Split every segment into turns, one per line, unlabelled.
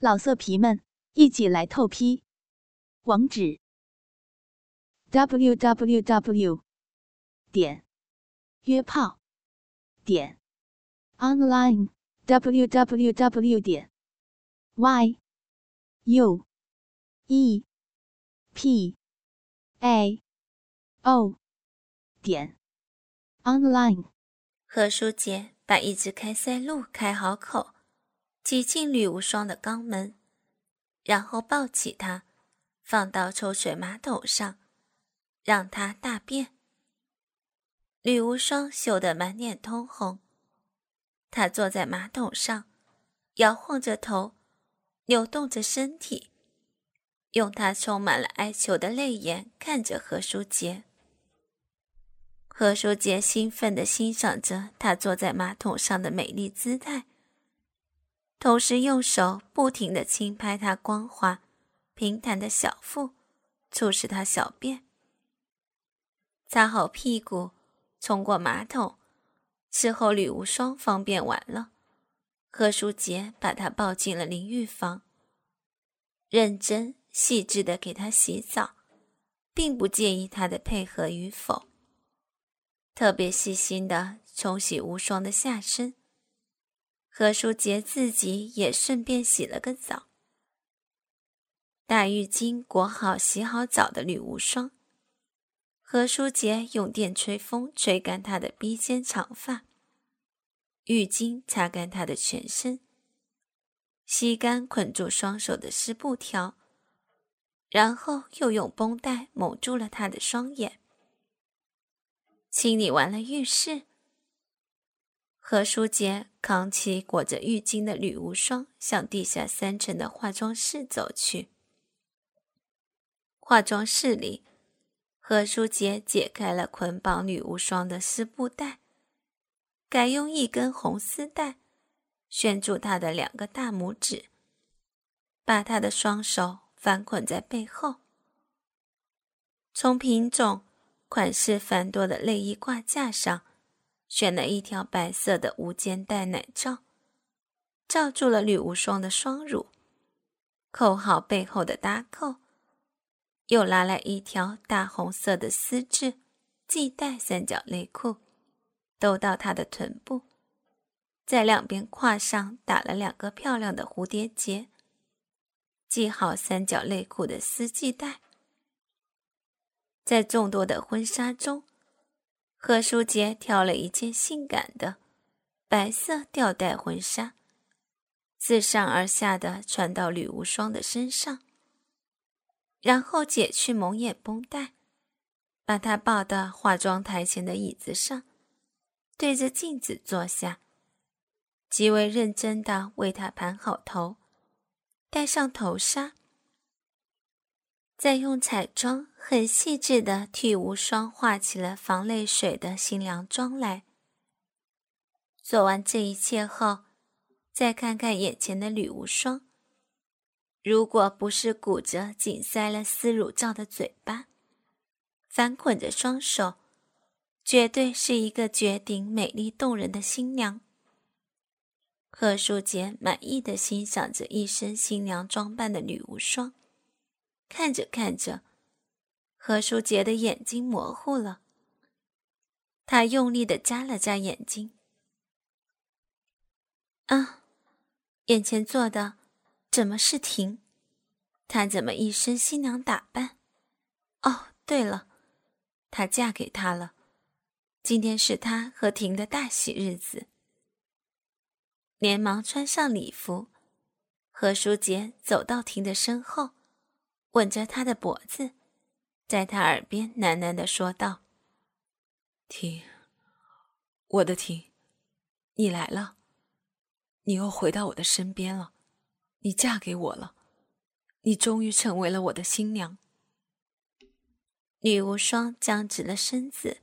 老色皮们，一起来透批！网址：w w w 点约炮点 online w w w 点 y u e p a o 点 online。
何书杰把一支开塞露开好口。挤进吕无双的肛门，然后抱起他，放到抽水马桶上，让他大便。吕无双羞得满脸通红，他坐在马桶上，摇晃着头，扭动着身体，用他充满了哀求的泪眼看着何书杰。何书杰兴奋地欣赏着他坐在马桶上的美丽姿态。同时用手不停地轻拍她光滑、平坦的小腹，促使她小便。擦好屁股，冲过马桶，伺候吕无双方便完了，何书杰把她抱进了淋浴房，认真细致地给她洗澡，并不介意她的配合与否，特别细心地冲洗无双的下身。何书杰自己也顺便洗了个澡。大浴巾裹好、洗好澡的吕无双，何书杰用电吹风吹干她的披肩长发，浴巾擦干她的全身，吸干捆住双手的湿布条，然后又用绷带蒙住了她的双眼。清理完了浴室。何书杰扛起裹着浴巾的吕无双，向地下三层的化妆室走去。化妆室里，何书杰解开了捆绑吕无双的丝布带，改用一根红丝带拴住她的两个大拇指，把她的双手反捆在背后。从品种、款式繁多的内衣挂架上。选了一条白色的无肩带奶罩，罩住了吕无双的双乳，扣好背后的搭扣，又拿来一条大红色的丝质系带三角内裤，兜到她的臀部，在两边胯上打了两个漂亮的蝴蝶结，系好三角内裤的丝系带，在众多的婚纱中。何书杰挑了一件性感的白色吊带婚纱，自上而下的穿到吕无双的身上，然后解去蒙眼绷带，把她抱到化妆台前的椅子上，对着镜子坐下，极为认真的为她盘好头，戴上头纱。再用彩妆很细致的替无双画起了防泪水的新娘妆来。做完这一切后，再看看眼前的吕无双，如果不是鼓着紧塞了丝乳罩的嘴巴，反捆着双手，绝对是一个绝顶美丽动人的新娘。贺淑杰满意的欣赏着一身新娘装扮的吕无双。看着看着，何书杰的眼睛模糊了。他用力的眨了眨眼睛。啊，眼前坐的怎么是婷？她怎么一身新娘打扮？哦，对了，她嫁给他了。今天是他和婷的大喜日子。连忙穿上礼服，何书杰走到婷的身后。吻着他的脖子，在他耳边喃喃的说道：“
婷，我的婷，你来了，你又回到我的身边了，你嫁给我了，你终于成为了我的新娘。”
女无双僵直了身子，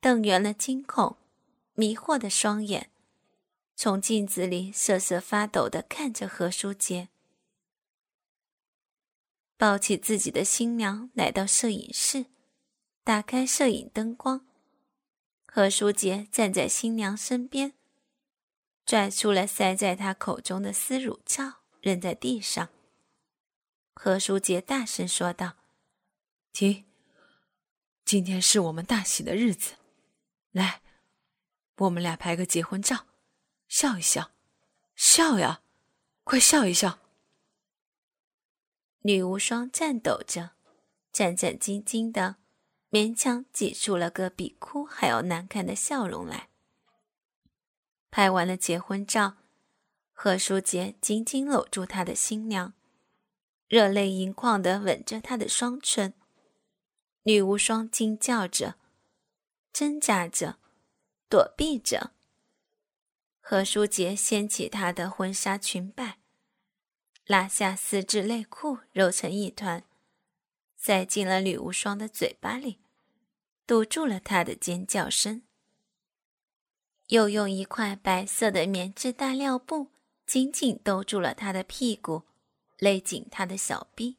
瞪圆了惊恐、迷惑的双眼，从镜子里瑟瑟发抖的看着何书杰。抱起自己的新娘，来到摄影室，打开摄影灯光。何书杰站在新娘身边，拽出了塞在她口中的丝乳罩，扔在地上。何书杰大声说道：“
停！今天是我们大喜的日子，来，我们俩拍个结婚照，笑一笑，笑呀，快笑一笑！”
女无双颤抖着，战战兢兢的，勉强挤出了个比哭还要难看的笑容来。拍完了结婚照，何书杰紧紧搂住他的新娘。热泪盈眶的吻着她的双唇，女无双惊叫着，挣扎着，躲避着。何书杰掀起她的婚纱裙摆，拉下丝质内裤，揉成一团，塞进了女无双的嘴巴里，堵住了她的尖叫声。又用一块白色的棉质大料布紧紧兜住了她的屁股。勒紧他的小臂，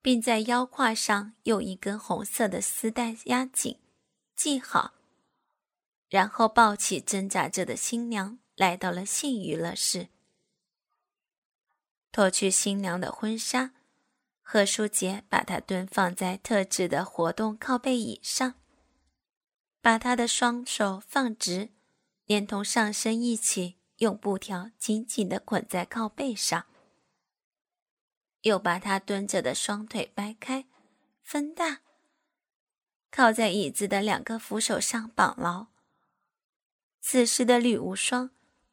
并在腰胯上用一根红色的丝带压紧，系好。然后抱起挣扎着的新娘，来到了性娱乐室，脱去新娘的婚纱。贺书杰把她蹲放在特制的活动靠背椅上，把她的双手放直，连同上身一起用布条紧紧地捆在靠背上。又把他蹲着的双腿掰开，分大，靠在椅子的两个扶手上绑牢。此时的吕无双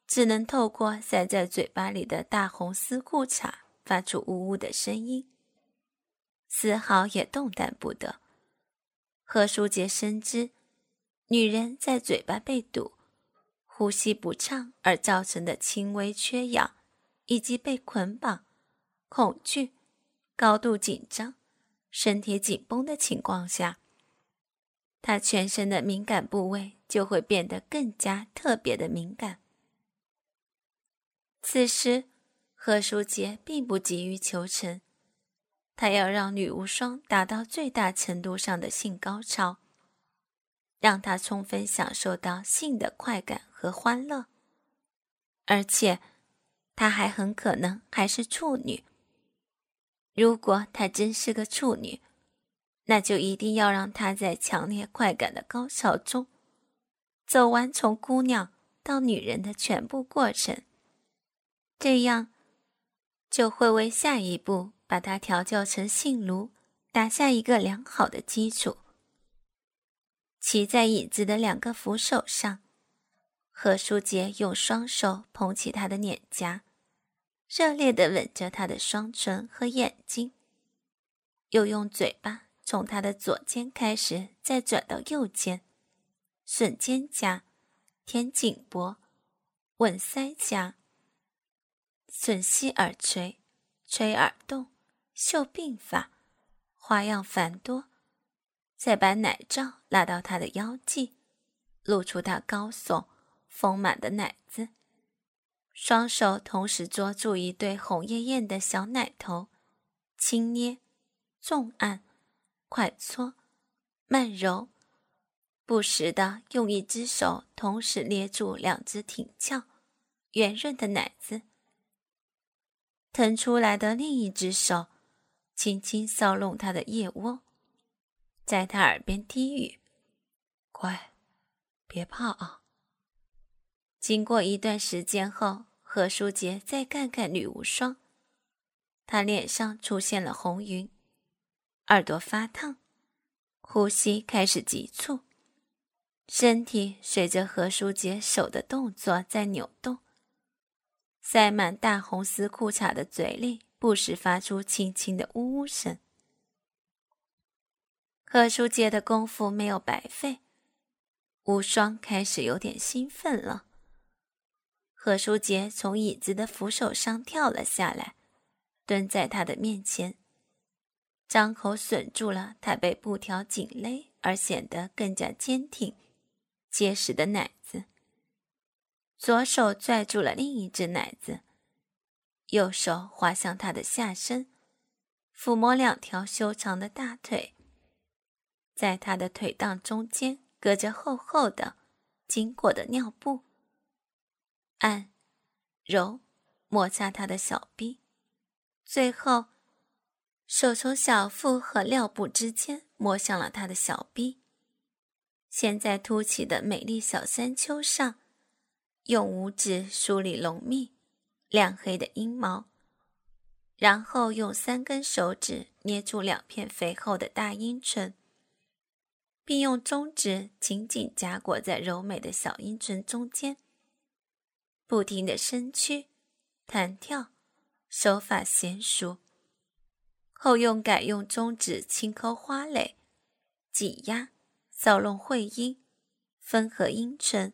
只能透过塞在嘴巴里的大红丝裤衩发出呜呜的声音，丝毫也动弹不得。何书杰深知，女人在嘴巴被堵、呼吸不畅而造成的轻微缺氧，以及被捆绑。恐惧、高度紧张、身体紧绷的情况下，他全身的敏感部位就会变得更加特别的敏感。此时，何书杰并不急于求成，他要让女无双达到最大程度上的性高潮，让她充分享受到性的快感和欢乐，而且，她还很可能还是处女。如果她真是个处女，那就一定要让她在强烈快感的高潮中，走完从姑娘到女人的全部过程。这样，就会为下一步把它调教成性奴打下一个良好的基础。骑在椅子的两个扶手上，何书杰用双手捧起她的脸颊。热烈地吻着她的双唇和眼睛，又用嘴巴从她的左肩开始，再转到右肩，吮肩胛，舔颈脖，吻腮颊，吮吸耳垂，吹耳洞，秀鬓发，花样繁多。再把奶罩拉到她的腰际，露出她高耸丰满的奶子。双手同时捉住一对红艳艳的小奶头，轻捏、重按、快搓、慢揉，不时的用一只手同时捏住两只挺翘、圆润的奶子，腾出来的另一只手轻轻搔弄他的腋窝，在他耳边低语：“
乖，别怕啊。”
经过一段时间后，何书杰再看看吕无双，他脸上出现了红晕，耳朵发烫，呼吸开始急促，身体随着何书杰手的动作在扭动，塞满大红丝裤衩的嘴里不时发出轻轻的呜呜声。何书杰的功夫没有白费，无双开始有点兴奋了。何书杰从椅子的扶手上跳了下来，蹲在他的面前，张口吮住了他被布条紧勒而显得更加坚挺、结实的奶子。左手拽住了另一只奶子，右手滑向他的下身，抚摸两条修长的大腿，在他的腿裆中间隔着厚厚的、经过的尿布。按、揉、摩擦他的小臂，最后手从小腹和尿布之间摸向了他的小臂，现在凸起的美丽小山丘上，用五指梳理浓密、亮黑的阴毛，然后用三根手指捏住两片肥厚的大阴唇，并用中指紧紧夹裹在柔美的小阴唇中间。不停的伸屈、弹跳，手法娴熟。后用改用中指轻抠花蕾，挤压、搔弄会阴，分合阴唇，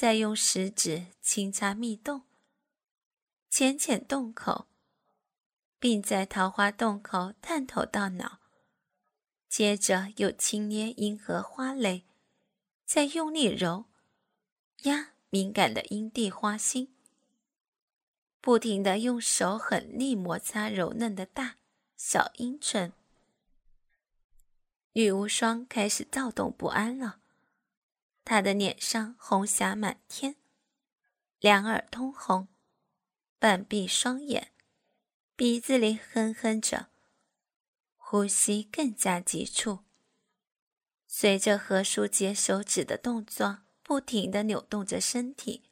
再用食指轻擦蜜洞、浅浅洞口，并在桃花洞口探头到脑。接着又轻捏阴核花蕾，再用力揉、压。敏感的阴蒂花心，不停的用手狠力摩擦柔嫩的大小阴唇。女巫霜开始躁动不安了，他的脸上红霞满天，两耳通红，半闭双眼，鼻子里哼哼着，呼吸更加急促。随着何书杰手指的动作。不停的扭动着身体，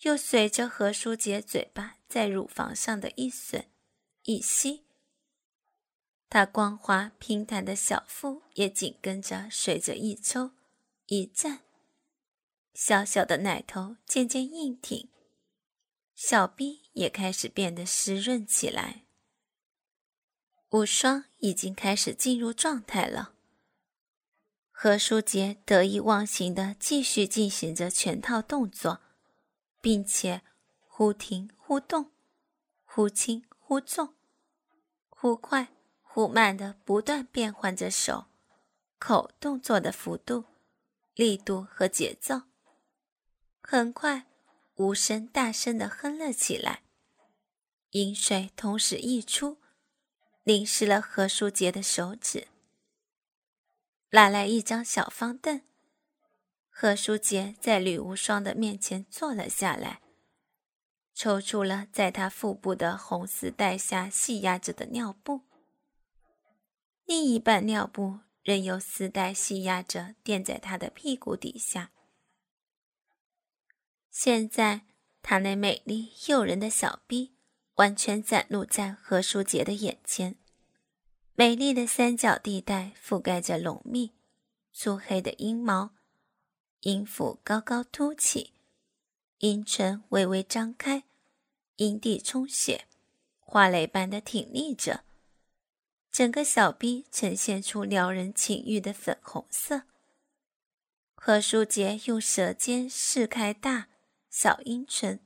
又随着何书杰嘴巴在乳房上的一吮一吸，他光滑平坦的小腹也紧跟着随着一抽一站，小小的奶头渐渐硬挺，小臂也开始变得湿润起来。无双已经开始进入状态了。何书杰得意忘形地继续进行着全套动作，并且忽停忽动，忽轻忽重，忽快忽慢地不断变换着手、口动作的幅度、力度和节奏。很快，无声大声的哼了起来，饮水同时溢出，淋湿了何书杰的手指。拉来一张小方凳，何书杰在吕无双的面前坐了下来，抽出了在他腹部的红丝带下系压着的尿布，另一半尿布任由丝带系压着垫在他的屁股底下。现在，他那美丽诱人的小臂完全展露在何书杰的眼前。美丽的三角地带覆盖着浓密、粗黑的阴毛，阴腹高高凸起，阴唇微微张开，阴蒂充血，花蕾般的挺立着，整个小臂呈现出撩人情欲的粉红色。何书杰用舌尖试开大小阴唇，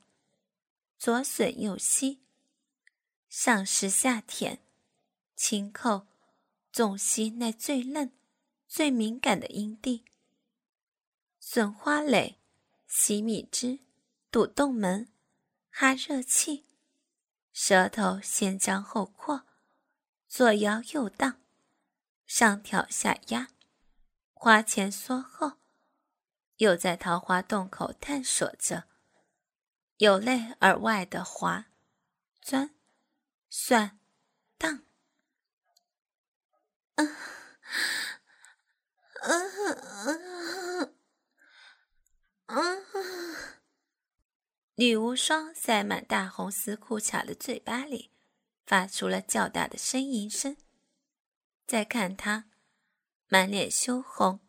左吮右吸，上湿下舔。轻扣，纵吸那最嫩、最敏感的阴蒂，吮花蕾，吸米汁，堵洞门，哈热气，舌头先张后扩，左摇右荡，上挑下压，花前缩后，又在桃花洞口探索着，由内而外的滑、钻、算、荡。嗯，嗯，嗯，女巫霜塞满大红丝裤衩的嘴巴里，发出了较大的呻吟声。再看他，满脸羞红，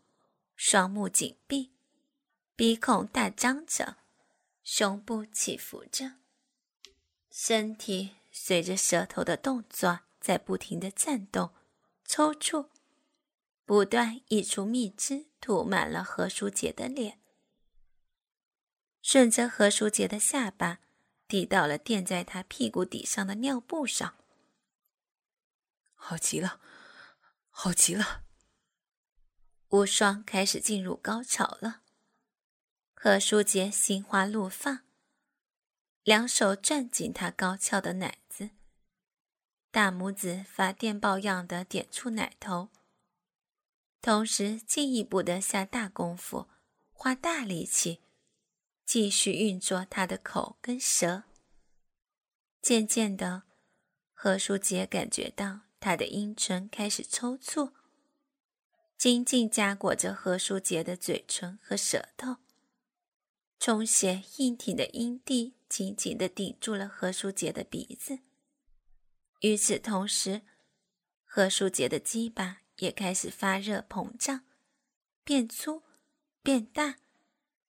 双目紧闭，鼻孔大张着，胸部起伏着，身体随着舌头的动作在不停的颤动。抽搐，不断溢出蜜汁，涂满了何书杰的脸，顺着何书杰的下巴滴到了垫在他屁股底上的尿布上。
好极了，好极了！
无双开始进入高潮了。何书杰心花怒放，两手攥紧他高翘的奶子。大拇指发电报样的点出奶头，同时进一步的下大功夫，花大力气，继续运作他的口跟舌。渐渐的，何书杰感觉到他的阴唇开始抽搐，紧紧夹裹着何书杰的嘴唇和舌头，充血硬挺的阴蒂紧紧的顶住了何书杰的鼻子。与此同时，何书杰的鸡巴也开始发热膨胀，变粗、变大、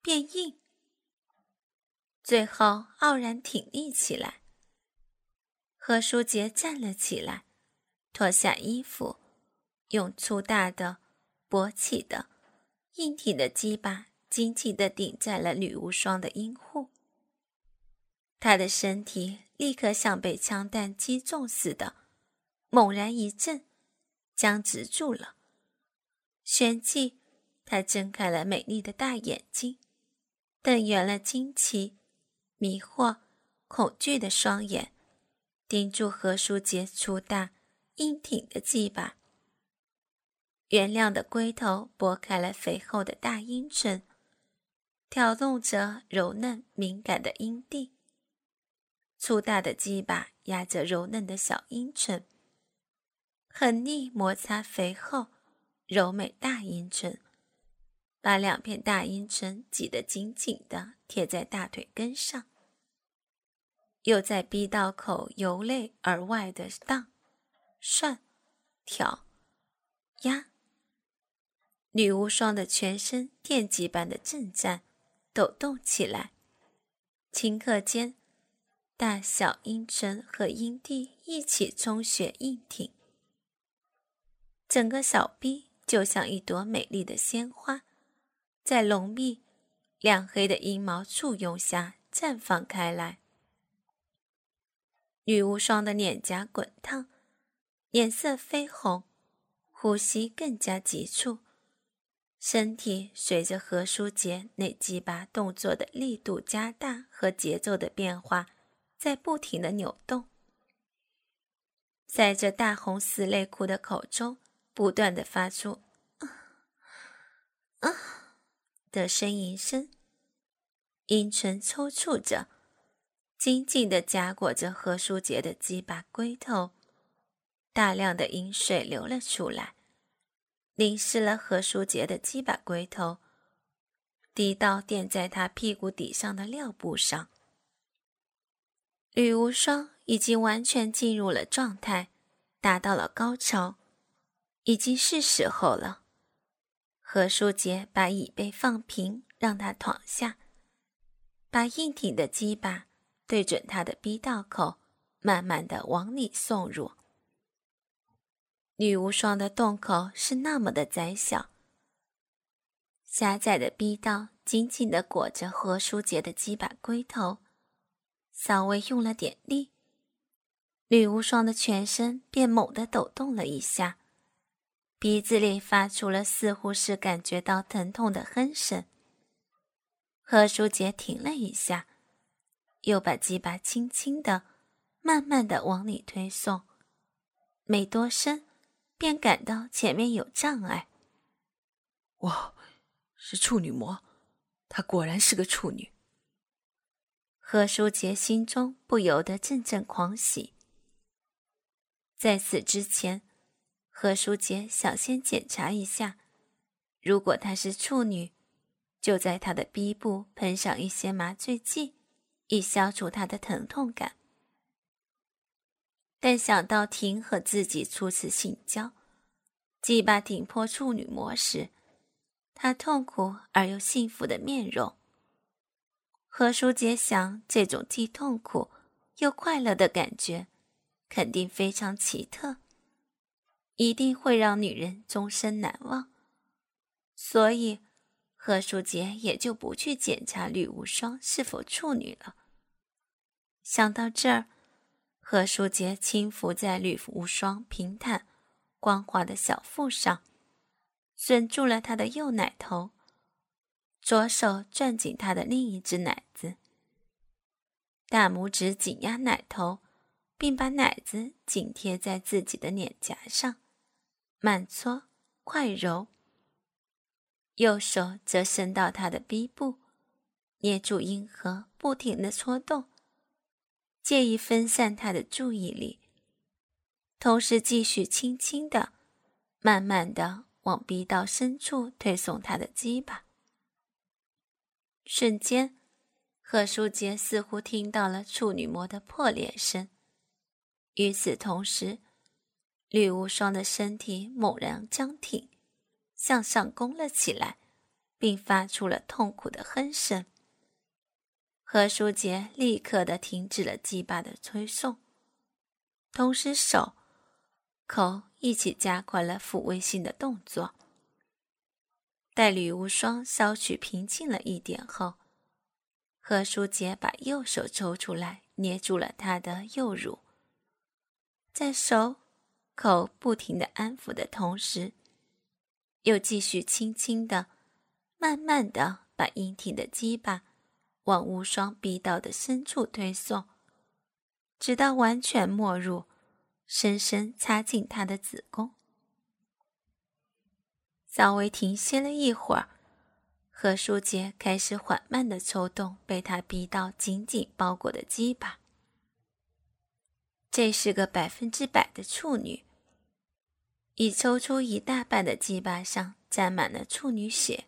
变硬，最后傲然挺立起来。何书杰站了起来，脱下衣服，用粗大的、勃起的、硬挺的鸡巴紧紧地顶在了吕无双的阴户。他的身体立刻像被枪弹击中似的，猛然一震，僵直住了。旋即，他睁开了美丽的大眼睛，瞪圆了惊奇、迷惑、恐惧的双眼。盯住何书杰粗大、硬挺的鸡巴，圆亮的龟头拨开了肥厚的大阴唇，挑动着柔嫩敏感的阴蒂。粗大的鸡巴压着柔嫩的小阴唇，狠力摩擦肥厚、柔美大阴唇，把两片大阴唇挤得紧紧的贴在大腿根上。又在逼道口由内而外的荡、涮、挑、压，女巫双的全身电击般的震颤、抖动起来。顷刻间，大小阴唇和阴蒂一起充血硬挺，整个小臂就像一朵美丽的鲜花，在浓密亮黑的阴毛簇拥下绽放开来。女无双的脸颊滚烫，脸色绯红，呼吸更加急促，身体随着何书杰那几把动作的力度加大和节奏的变化，在不停的扭动，在这大红丝内裤的口中不断的发出“啊啊”的呻吟声，阴唇抽搐着。紧紧地夹裹着何书杰的鸡巴龟头，大量的饮水流了出来，淋湿了何书杰的鸡巴龟头，滴到垫在他屁股底上的尿布上。吕无双已经完全进入了状态，达到了高潮，已经是时候了。何书杰把椅背放平，让他躺下，把硬挺的鸡巴。对准他的逼道口，慢慢的往里送入。女无双的洞口是那么的窄小，狭窄的逼道紧紧的裹着何书杰的鸡巴龟头，稍微用了点力，女无双的全身便猛地抖动了一下，鼻子里发出了似乎是感觉到疼痛的哼声。何书杰停了一下。又把鸡巴轻轻的、慢慢的往里推送，没多深，便感到前面有障碍。
哇，是处女膜，她果然是个处女。
何书杰心中不由得阵阵狂喜。在此之前，何书杰想先检查一下，如果她是处女，就在她的逼部喷上一些麻醉剂。以消除她的疼痛感，但想到婷和自己初次性交，鸡巴顶破处女膜时，他痛苦而又幸福的面容，何书杰想，这种既痛苦又快乐的感觉，肯定非常奇特，一定会让女人终身难忘，所以何书杰也就不去检查吕无双是否处女了。想到这儿，何书杰轻伏在吕无双平坦、光滑的小腹上，吮住了她的右奶头，左手攥紧她的另一只奶子，大拇指紧压奶头，并把奶子紧贴在自己的脸颊上，慢搓快揉。右手则伸到他的鼻部，捏住阴核，不停的搓动，借以分散他的注意力，同时继续轻轻的、慢慢的往鼻道深处推送他的鸡巴。瞬间，贺书杰似乎听到了处女膜的破裂声。与此同时，吕无双的身体猛然僵挺，向上弓了起来，并发出了痛苦的哼声。何书杰立刻的停止了鸡巴的推送，同时手、口一起加快了抚慰性的动作。待吕无双稍许平静了一点后，何书杰把右手抽出来，捏住了他的右乳。在手、口不停的安抚的同时，又继续轻轻的、慢慢的把阴挺的鸡巴往无双逼道的深处推送，直到完全没入，深深插进他的子宫。稍微停歇了一会儿，何书杰开始缓慢的抽动被他逼到紧紧包裹的鸡巴。这是个百分之百的处女，已抽出一大半的鸡巴上沾满了处女血。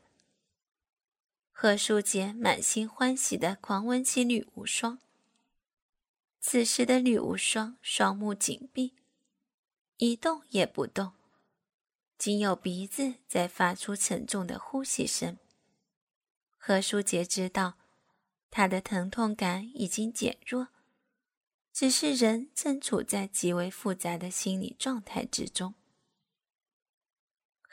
何书杰满心欢喜的狂吻起女无双。此时的女无双双目紧闭，一动也不动。仅有鼻子在发出沉重的呼吸声。何书杰知道，他的疼痛感已经减弱，只是人正处在极为复杂的心理状态之中。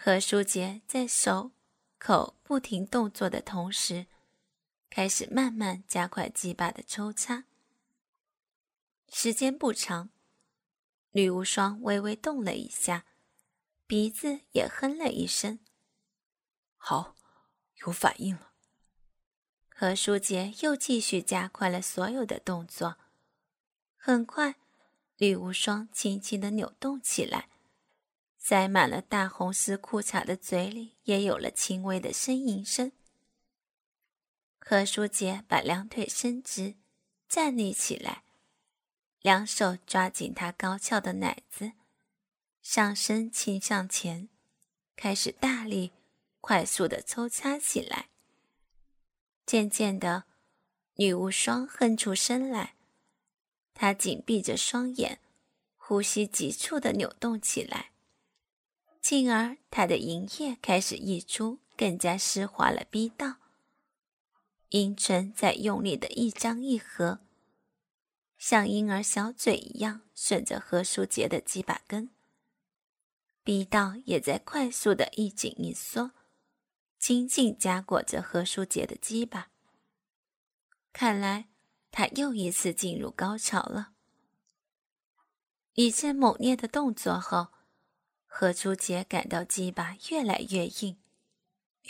何书杰在手、口不停动作的同时，开始慢慢加快鸡巴的抽插。时间不长，吕无双微微动了一下。鼻子也哼了一声，
好，有反应了。
何书杰又继续加快了所有的动作。很快，吕无双轻轻的扭动起来，塞满了大红丝裤衩的嘴里也有了轻微的呻吟声。何书杰把两腿伸直，站立起来，两手抓紧他高翘的奶子。上身倾向前，开始大力、快速的抽插起来。渐渐的，女巫双哼出声来，她紧闭着双眼，呼吸急促的扭动起来，进而他的银液开始溢出，更加湿滑了逼道。阴唇在用力的一张一合，像婴儿小嘴一样，顺着何书杰的几把根。逼道也在快速的一紧一缩，紧紧夹裹着何书杰的鸡巴。看来他又一次进入高潮了。一阵猛烈的动作后，何书杰感到鸡巴越来越硬，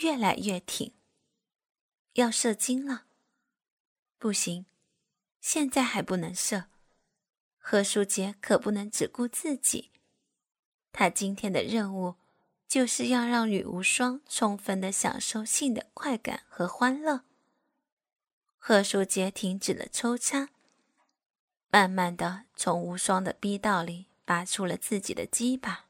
越来越挺，要射精了。不行，现在还不能射。何书杰可不能只顾自己。他今天的任务，就是要让女无双充分的享受性的快感和欢乐。何书杰停止了抽插，慢慢的从无双的逼道里拔出了自己的鸡巴。